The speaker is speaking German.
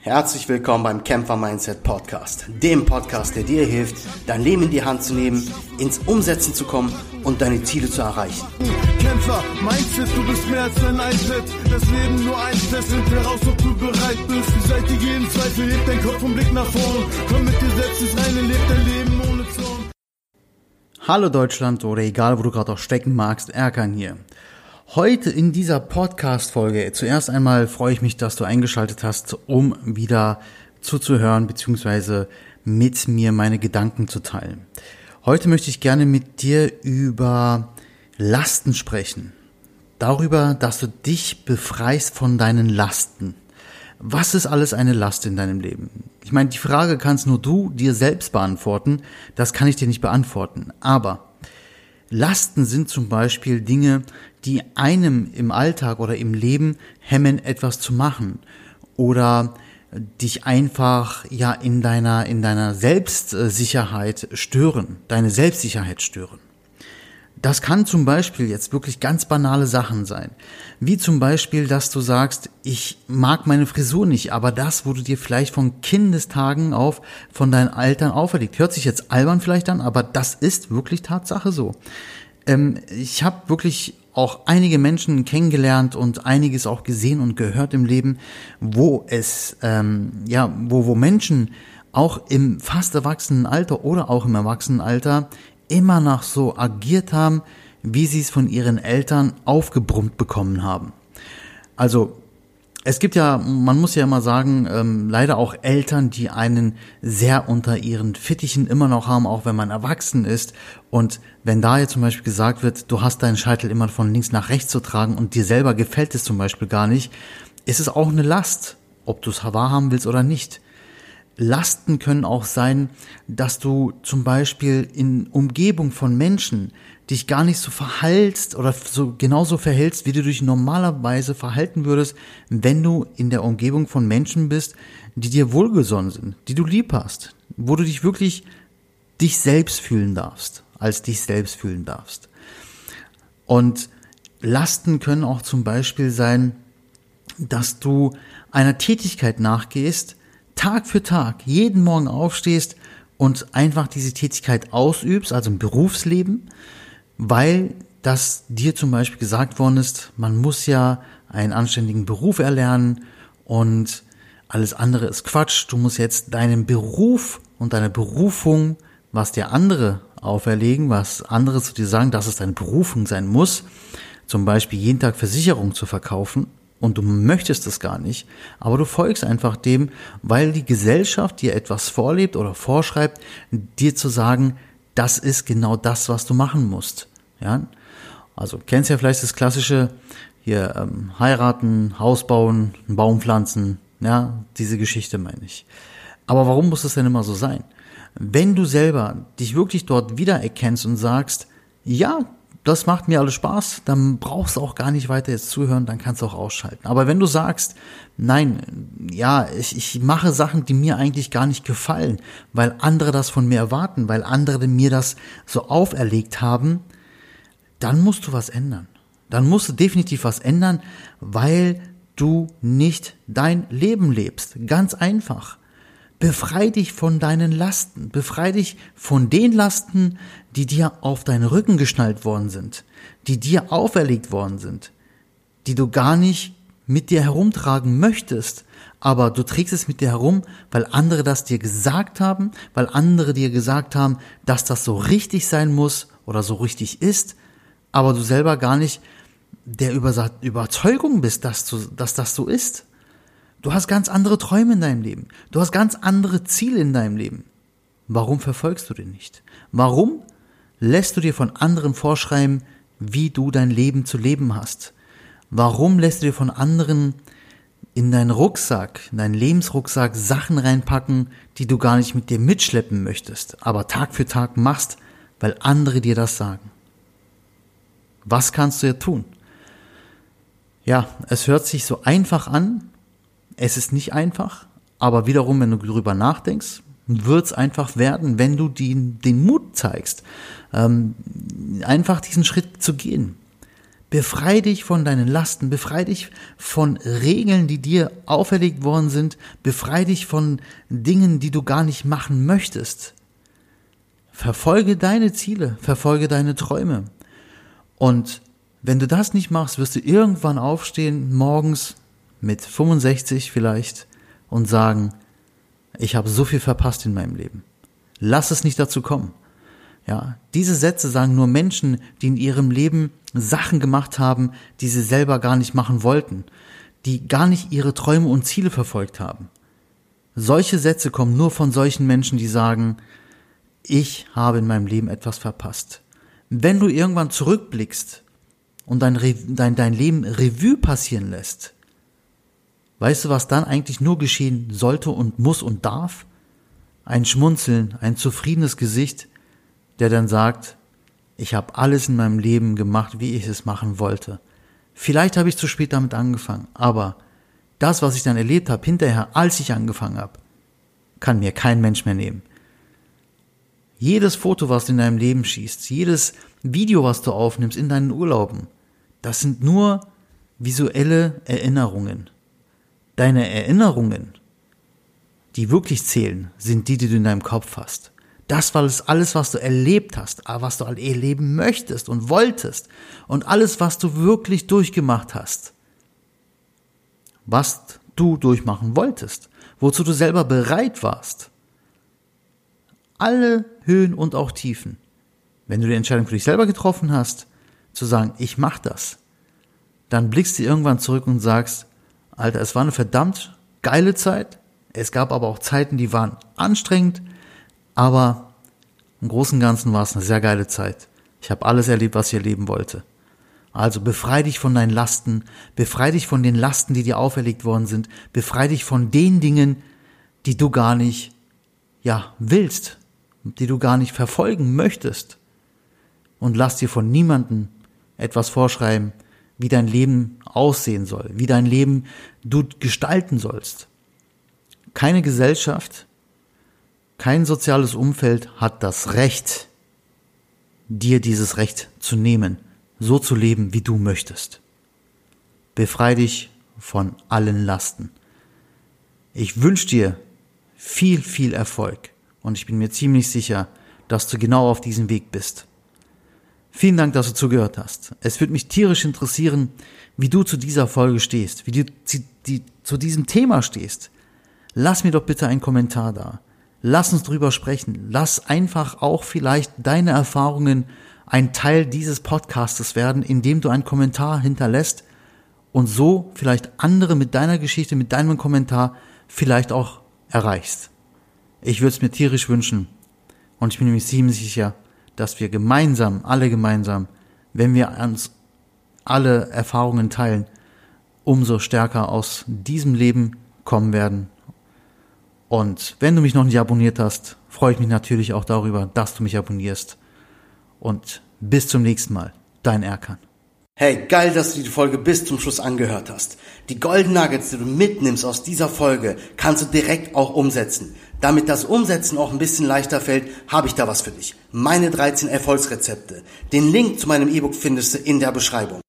Herzlich willkommen beim Kämpfer Mindset Podcast, dem Podcast, der dir hilft, dein Leben in die Hand zu nehmen, ins Umsetzen zu kommen und deine Ziele zu erreichen. Kämpfer Mindset, du bist mehr als ein iPad. Das Leben nur ein Test, find heraus, ob du bereit bist. Die Seite jeden Zweifel, hebt dein Kopf und Blick nach vorn. Komm mit dir selbst ins Reine, leb dein Leben ohne Zorn. Hallo Deutschland oder egal, wo du gerade auch stecken magst, Erkan hier. Heute in dieser Podcast-Folge, zuerst einmal freue ich mich, dass du eingeschaltet hast, um wieder zuzuhören bzw. mit mir meine Gedanken zu teilen. Heute möchte ich gerne mit dir über Lasten sprechen. Darüber, dass du dich befreist von deinen Lasten. Was ist alles eine Last in deinem Leben? Ich meine, die Frage kannst nur du dir selbst beantworten. Das kann ich dir nicht beantworten. Aber Lasten sind zum Beispiel Dinge, die einem im Alltag oder im Leben hemmen, etwas zu machen oder dich einfach ja in deiner in deiner Selbstsicherheit stören, deine Selbstsicherheit stören. Das kann zum Beispiel jetzt wirklich ganz banale Sachen sein. Wie zum Beispiel, dass du sagst, ich mag meine Frisur nicht, aber das wurde dir vielleicht von Kindestagen auf von deinen Eltern auferlegt. Hört sich jetzt albern vielleicht an, aber das ist wirklich Tatsache so. Ähm, ich habe wirklich auch einige Menschen kennengelernt und einiges auch gesehen und gehört im Leben, wo es, ähm, ja, wo, wo Menschen auch im fast erwachsenen Alter oder auch im Erwachsenenalter immer noch so agiert haben, wie sie es von ihren Eltern aufgebrummt bekommen haben. Also es gibt ja, man muss ja immer sagen, ähm, leider auch Eltern, die einen sehr unter ihren Fittichen immer noch haben, auch wenn man erwachsen ist. Und wenn da jetzt zum Beispiel gesagt wird, du hast deinen Scheitel immer von links nach rechts zu tragen und dir selber gefällt es zum Beispiel gar nicht, ist es auch eine Last, ob du es wahrhaben willst oder nicht. Lasten können auch sein, dass du zum Beispiel in Umgebung von Menschen dich gar nicht so verhaltst oder so genauso verhältst, wie du dich normalerweise verhalten würdest, wenn du in der Umgebung von Menschen bist, die dir wohlgesonnen sind, die du lieb hast, wo du dich wirklich dich selbst fühlen darfst, als dich selbst fühlen darfst. Und Lasten können auch zum Beispiel sein, dass du einer Tätigkeit nachgehst, Tag für Tag, jeden Morgen aufstehst und einfach diese Tätigkeit ausübst, also im Berufsleben, weil das dir zum Beispiel gesagt worden ist, man muss ja einen anständigen Beruf erlernen und alles andere ist Quatsch. Du musst jetzt deinen Beruf und deine Berufung, was dir andere auferlegen, was andere zu dir sagen, dass es deine Berufung sein muss, zum Beispiel jeden Tag Versicherung zu verkaufen, und du möchtest es gar nicht, aber du folgst einfach dem, weil die Gesellschaft dir etwas vorlebt oder vorschreibt, dir zu sagen, das ist genau das, was du machen musst. Ja, also kennst ja vielleicht das klassische hier ähm, heiraten, Haus bauen, einen Baum pflanzen, ja, diese Geschichte meine ich. Aber warum muss das denn immer so sein? Wenn du selber dich wirklich dort wiedererkennst und sagst, ja, das macht mir alles Spaß, dann brauchst du auch gar nicht weiter jetzt zuhören, dann kannst du auch ausschalten. Aber wenn du sagst, nein, ja, ich, ich mache Sachen, die mir eigentlich gar nicht gefallen, weil andere das von mir erwarten, weil andere mir das so auferlegt haben, dann musst du was ändern. Dann musst du definitiv was ändern, weil du nicht dein Leben lebst. Ganz einfach. Befrei dich von deinen Lasten. Befrei dich von den Lasten, die dir auf deinen Rücken geschnallt worden sind, die dir auferlegt worden sind, die du gar nicht mit dir herumtragen möchtest, aber du trägst es mit dir herum, weil andere das dir gesagt haben, weil andere dir gesagt haben, dass das so richtig sein muss oder so richtig ist, aber du selber gar nicht der Überzeugung bist, dass, du, dass das so ist. Du hast ganz andere Träume in deinem Leben. Du hast ganz andere Ziele in deinem Leben. Warum verfolgst du den nicht? Warum lässt du dir von anderen vorschreiben, wie du dein Leben zu leben hast? Warum lässt du dir von anderen in deinen Rucksack, in deinen Lebensrucksack Sachen reinpacken, die du gar nicht mit dir mitschleppen möchtest, aber Tag für Tag machst, weil andere dir das sagen? Was kannst du ja tun? Ja, es hört sich so einfach an, es ist nicht einfach, aber wiederum, wenn du darüber nachdenkst, wird es einfach werden, wenn du die, den Mut zeigst, ähm, einfach diesen Schritt zu gehen. Befrei dich von deinen Lasten, befrei dich von Regeln, die dir auferlegt worden sind, befrei dich von Dingen, die du gar nicht machen möchtest. Verfolge deine Ziele, verfolge deine Träume. Und wenn du das nicht machst, wirst du irgendwann aufstehen, morgens mit 65 vielleicht, und sagen, ich habe so viel verpasst in meinem Leben. Lass es nicht dazu kommen. Ja, diese Sätze sagen nur Menschen, die in ihrem Leben Sachen gemacht haben, die sie selber gar nicht machen wollten, die gar nicht ihre Träume und Ziele verfolgt haben. Solche Sätze kommen nur von solchen Menschen, die sagen, ich habe in meinem Leben etwas verpasst. Wenn du irgendwann zurückblickst und dein, dein, dein Leben Revue passieren lässt, weißt du, was dann eigentlich nur geschehen sollte und muss und darf? Ein Schmunzeln, ein zufriedenes Gesicht, der dann sagt, ich habe alles in meinem Leben gemacht, wie ich es machen wollte. Vielleicht habe ich zu spät damit angefangen, aber das, was ich dann erlebt habe hinterher, als ich angefangen habe, kann mir kein Mensch mehr nehmen. Jedes Foto, was du in deinem Leben schießt, jedes Video, was du aufnimmst in deinen Urlauben, das sind nur visuelle Erinnerungen. Deine Erinnerungen, die wirklich zählen, sind die, die du in deinem Kopf hast. Das war alles, was du erlebt hast, was du erleben möchtest und wolltest und alles, was du wirklich durchgemacht hast. Was du durchmachen wolltest, wozu du selber bereit warst. Alle Höhen und auch Tiefen. Wenn du die Entscheidung für dich selber getroffen hast, zu sagen, ich mach das, dann blickst du irgendwann zurück und sagst, Alter, es war eine verdammt geile Zeit. Es gab aber auch Zeiten, die waren anstrengend, aber im Großen und Ganzen war es eine sehr geile Zeit. Ich habe alles erlebt, was ich erleben wollte. Also befrei dich von deinen Lasten, befrei dich von den Lasten, die dir auferlegt worden sind, befrei dich von den Dingen, die du gar nicht, ja, willst, die du gar nicht verfolgen möchtest. Und lass dir von niemandem etwas vorschreiben, wie dein Leben aussehen soll, wie dein Leben du gestalten sollst. Keine Gesellschaft, kein soziales Umfeld hat das Recht, dir dieses Recht zu nehmen, so zu leben, wie du möchtest. Befrei dich von allen Lasten. Ich wünsche dir viel, viel Erfolg und ich bin mir ziemlich sicher, dass du genau auf diesem Weg bist. Vielen Dank, dass du zugehört hast. Es würde mich tierisch interessieren, wie du zu dieser Folge stehst, wie du zu, die, zu diesem Thema stehst. Lass mir doch bitte einen Kommentar da. Lass uns drüber sprechen. Lass einfach auch vielleicht deine Erfahrungen ein Teil dieses Podcastes werden, indem du einen Kommentar hinterlässt und so vielleicht andere mit deiner Geschichte, mit deinem Kommentar vielleicht auch erreichst. Ich würde es mir tierisch wünschen und ich bin mir ziemlich sicher, dass wir gemeinsam, alle gemeinsam, wenn wir uns alle Erfahrungen teilen, umso stärker aus diesem Leben kommen werden und wenn du mich noch nicht abonniert hast, freue ich mich natürlich auch darüber, dass du mich abonnierst. Und bis zum nächsten Mal, dein Erkan. Hey, geil, dass du die Folge bis zum Schluss angehört hast. Die Golden Nuggets, die du mitnimmst aus dieser Folge, kannst du direkt auch umsetzen. Damit das Umsetzen auch ein bisschen leichter fällt, habe ich da was für dich. Meine 13 Erfolgsrezepte. Den Link zu meinem E-Book findest du in der Beschreibung.